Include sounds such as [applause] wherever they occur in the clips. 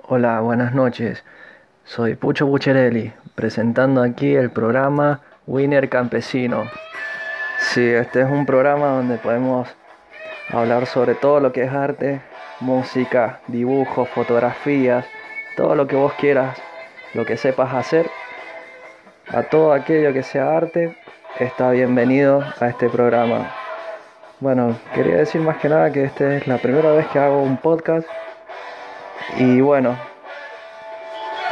Hola, buenas noches. Soy Pucho Bucherelli, presentando aquí el programa Winner Campesino. Sí, este es un programa donde podemos hablar sobre todo lo que es arte, música, dibujos, fotografías, todo lo que vos quieras, lo que sepas hacer. A todo aquello que sea arte, está bienvenido a este programa. Bueno, quería decir más que nada que esta es la primera vez que hago un podcast y bueno,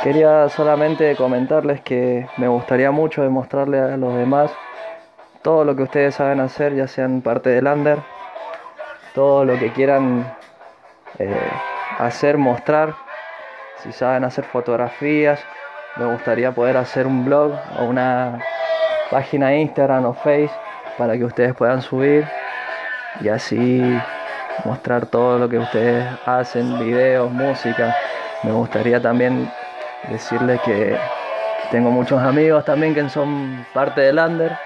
quería solamente comentarles que me gustaría mucho demostrarle a los demás todo lo que ustedes saben hacer, ya sean parte del under, todo lo que quieran eh, hacer, mostrar, si saben hacer fotografías, me gustaría poder hacer un blog o una página Instagram o Face para que ustedes puedan subir y así mostrar todo lo que ustedes hacen, videos, música. Me gustaría también decirles que tengo muchos amigos también que son parte del under.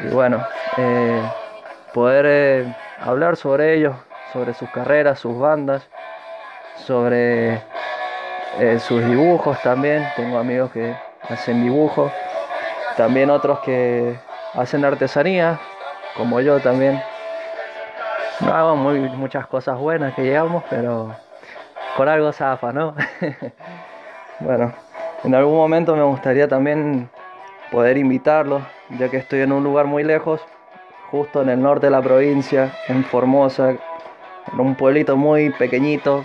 Y bueno, eh, poder eh, hablar sobre ellos, sobre sus carreras, sus bandas, sobre eh, sus dibujos también. Tengo amigos que hacen dibujos, también otros que hacen artesanía, como yo también. No hago muchas cosas buenas que llegamos, pero por algo zafa, ¿no? [laughs] bueno, en algún momento me gustaría también poder invitarlos, ya que estoy en un lugar muy lejos, justo en el norte de la provincia, en Formosa, en un pueblito muy pequeñito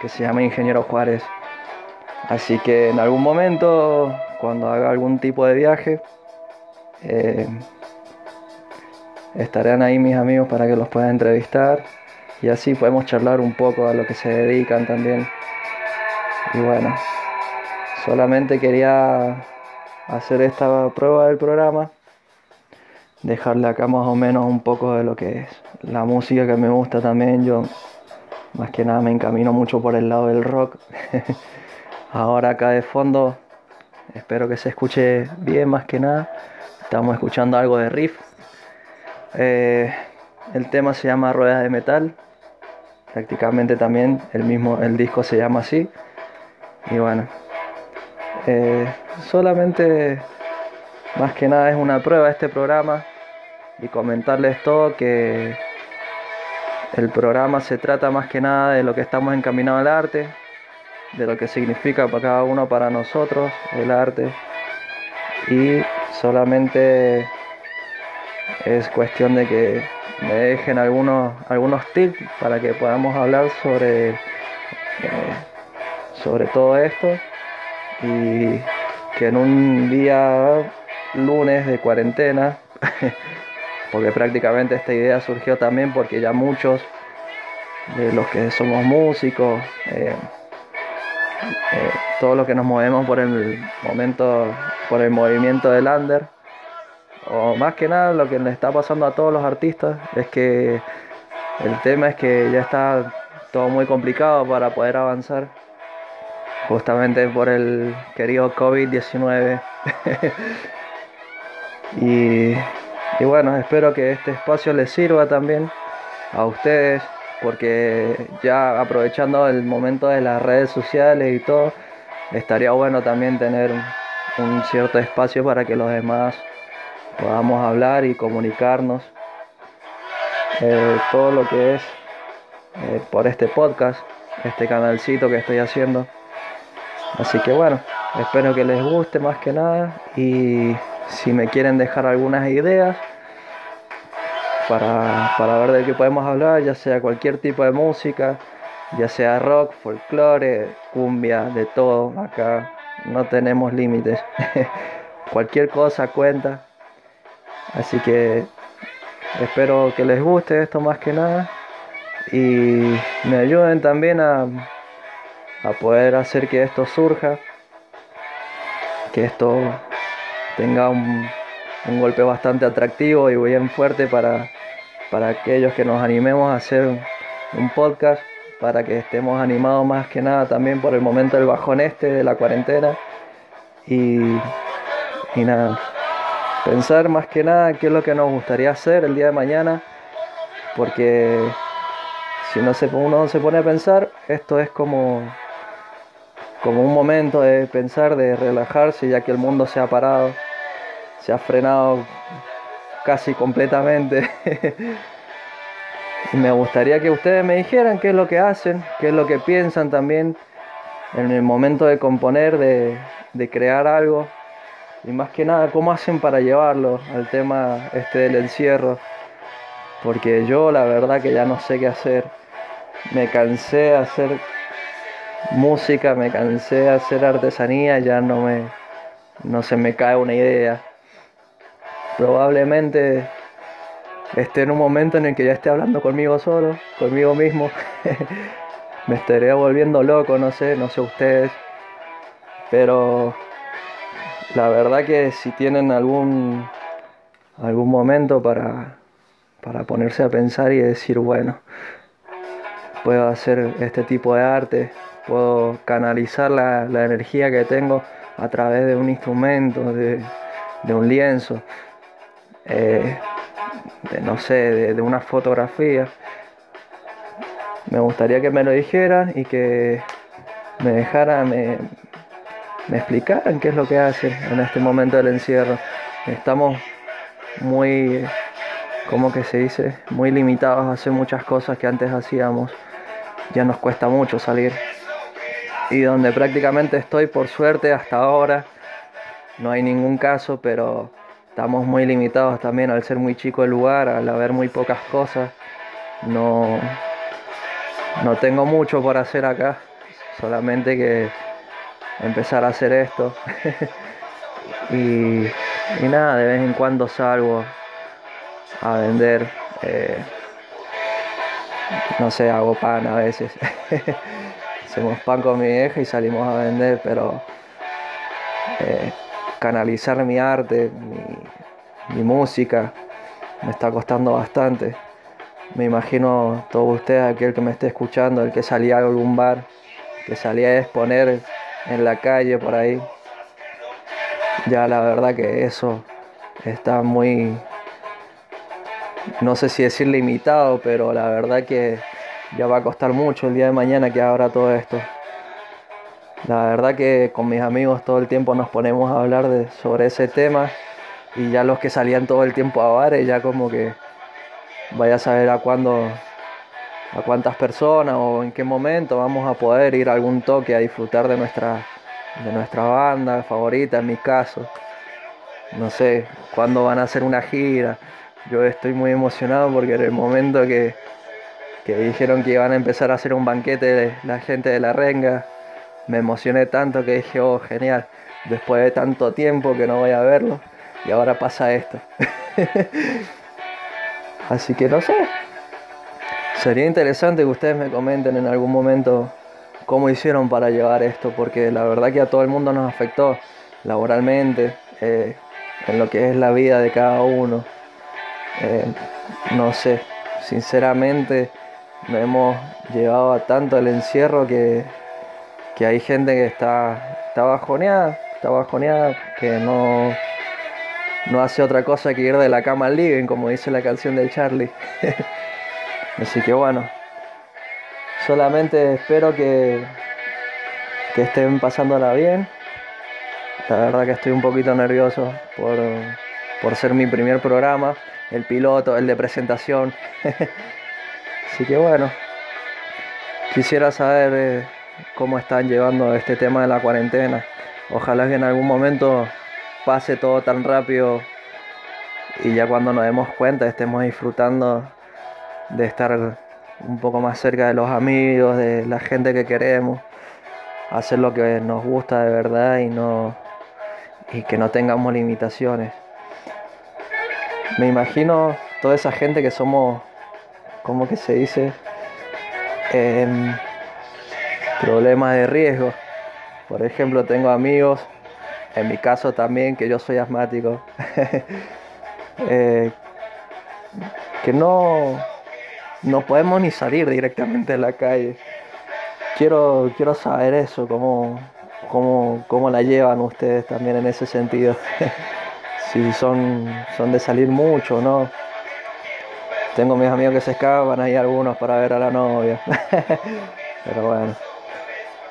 que se llama Ingeniero Juárez. Así que en algún momento, cuando haga algún tipo de viaje, eh, estarán ahí mis amigos para que los pueda entrevistar y así podemos charlar un poco a lo que se dedican también. Y bueno, solamente quería hacer esta prueba del programa, dejarle acá más o menos un poco de lo que es la música que me gusta también. Yo más que nada me encamino mucho por el lado del rock. [laughs] Ahora acá de fondo, espero que se escuche bien más que nada. Estamos escuchando algo de riff eh, el tema se llama Ruedas de Metal. Prácticamente también el mismo el disco se llama así. Y bueno, eh, solamente más que nada es una prueba de este programa y comentarles todo que el programa se trata más que nada de lo que estamos encaminados al arte, de lo que significa para cada uno para nosotros el arte y solamente es cuestión de que me dejen algunos, algunos tips para que podamos hablar sobre, eh, sobre todo esto. Y que en un día lunes de cuarentena, [laughs] porque prácticamente esta idea surgió también porque ya muchos de los que somos músicos, eh, eh, todos los que nos movemos por el momento, por el movimiento del under, o más que nada lo que le está pasando a todos los artistas es que el tema es que ya está todo muy complicado para poder avanzar, justamente por el querido COVID-19. [laughs] y, y bueno, espero que este espacio les sirva también a ustedes, porque ya aprovechando el momento de las redes sociales y todo, estaría bueno también tener un cierto espacio para que los demás podamos hablar y comunicarnos eh, todo lo que es eh, por este podcast, este canalcito que estoy haciendo. Así que bueno, espero que les guste más que nada y si me quieren dejar algunas ideas para, para ver de qué podemos hablar, ya sea cualquier tipo de música, ya sea rock, folclore, cumbia, de todo, acá no tenemos límites. [laughs] cualquier cosa cuenta. Así que espero que les guste esto más que nada. Y me ayuden también a, a poder hacer que esto surja, que esto tenga un, un golpe bastante atractivo y bien fuerte para, para aquellos que nos animemos a hacer un podcast, para que estemos animados más que nada también por el momento del bajón este de la cuarentena. Y, y nada pensar más que nada qué es lo que nos gustaría hacer el día de mañana, porque si no se, uno se pone a pensar, esto es como, como un momento de pensar, de relajarse, ya que el mundo se ha parado, se ha frenado casi completamente. [laughs] me gustaría que ustedes me dijeran qué es lo que hacen, qué es lo que piensan también en el momento de componer, de, de crear algo. Y más que nada, cómo hacen para llevarlo al tema este del encierro. Porque yo la verdad que ya no sé qué hacer. Me cansé de hacer música, me cansé de hacer artesanía, ya no me no se me cae una idea. Probablemente esté en un momento en el que ya esté hablando conmigo solo, conmigo mismo. [laughs] me estaré volviendo loco, no sé, no sé ustedes. Pero la verdad que si tienen algún algún momento para para ponerse a pensar y decir, bueno, puedo hacer este tipo de arte, puedo canalizar la, energía que tengo a través de un instrumento, de, un lienzo, eh, de no sé, de, una fotografía. Me gustaría que me lo dijeran y que me dejaran, me, me explicaran qué es lo que hacen en este momento del encierro. Estamos muy como que se dice, muy limitados a hacer muchas cosas que antes hacíamos. Ya nos cuesta mucho salir. Y donde prácticamente estoy, por suerte, hasta ahora, no hay ningún caso, pero estamos muy limitados también al ser muy chico el lugar, al haber muy pocas cosas. No, no tengo mucho por hacer acá, solamente que empezar a hacer esto. [laughs] y, nada, de vez en cuando salgo a vender. Eh, no sé, hago pan a veces. [laughs] Hacemos pan con mi vieja y salimos a vender, pero eh, canalizar mi arte, mi, música, me está costando bastante. Me imagino todos ustedes, aquel que me esté escuchando, el que salía a algún bar, que salía a exponer en la calle por ahí. Ya la verdad que eso está muy no sé si decir limitado, pero la verdad que ya va a costar mucho el día de mañana que abra todo esto. La verdad que con mis amigos todo el tiempo nos ponemos a hablar de, sobre ese tema y ya los que salían todo el tiempo a bares ya como que vaya a saber a cuándo a cuántas personas o en qué momento vamos a poder ir a algún toque a disfrutar de nuestra de nuestra banda favorita en mi caso. No sé cuándo van a hacer una gira yo estoy muy emocionado porque en el momento que, dijeron que iban a empezar a hacer un banquete de la gente de la renga, me emocioné tanto que dije, oh, genial, después de tanto tiempo que no voy a verlo, y ahora pasa esto. [laughs] Así que no sé. Sería interesante que ustedes me comenten en algún momento cómo hicieron para llevar esto, porque la verdad que a todo el mundo nos afectó laboralmente, eh, en lo que es la vida de cada uno. Eh, no sé, sinceramente nos hemos llevado a tanto el encierro que, hay gente que está, está bajoneada, está bajoneada, que no, no hace otra cosa que ir de la cama al living, como dice la canción del Charlie. [laughs] Así que bueno, solamente espero que, que estén pasándola bien. La verdad que estoy un poquito nervioso por, por ser mi primer programa el piloto, el de presentación. [laughs] Así que bueno, quisiera saber eh, cómo están llevando este tema de la cuarentena. Ojalá que en algún momento pase todo tan rápido y ya cuando nos demos cuenta estemos disfrutando de estar un poco más cerca de los amigos, de la gente que queremos, hacer lo que nos gusta de verdad y no y que no tengamos limitaciones. Me imagino toda esa gente que somos, ¿cómo que se dice? En problemas de riesgo. Por ejemplo, tengo amigos, en mi caso también, que yo soy asmático, [laughs] eh, que no, no podemos ni salir directamente a la calle. Quiero, quiero saber eso, cómo, cómo, cómo la llevan ustedes también en ese sentido. [laughs] si son, son de salir mucho, ¿no? Tengo mis amigos que se escapan, hay algunos para ver a la novia. [laughs] Pero bueno.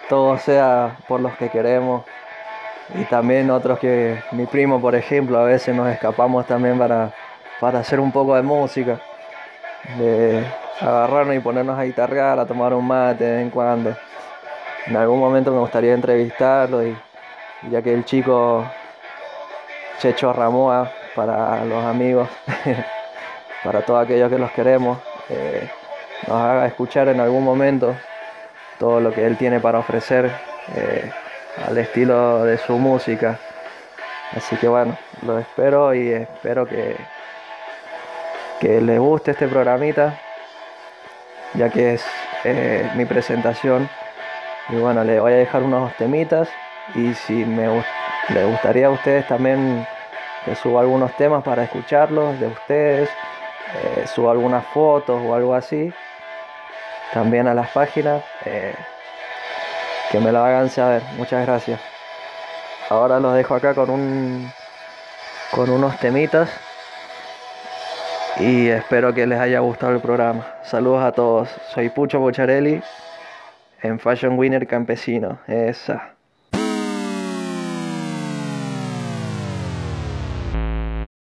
todo sea por los que queremos. Y también otros que mi primo, por ejemplo, a veces nos escapamos también para, para hacer un poco de música. De agarrarnos y ponernos a guitarrear, a tomar un mate de vez en cuando. En algún momento me gustaría entrevistarlo y ya que el chico Checho Ramoa para los amigos, [laughs] para todos aquellos que los queremos, eh, nos haga escuchar en algún momento todo lo que él tiene para ofrecer eh, al estilo de su música. Así que bueno, lo espero y espero que, que les guste este programita, ya que es eh, mi presentación. Y bueno, le voy a dejar unos temitas y si me les gustaría a ustedes también que suba algunos temas para escucharlos de ustedes, eh, suba algunas fotos o algo así, también a las páginas, eh, que me lo hagan saber. Muchas gracias. Ahora los dejo acá con un con unos temitas y espero que les haya gustado el programa. Saludos a todos. Soy Pucho Bocharelli en Fashion Winner Campesino. Esa.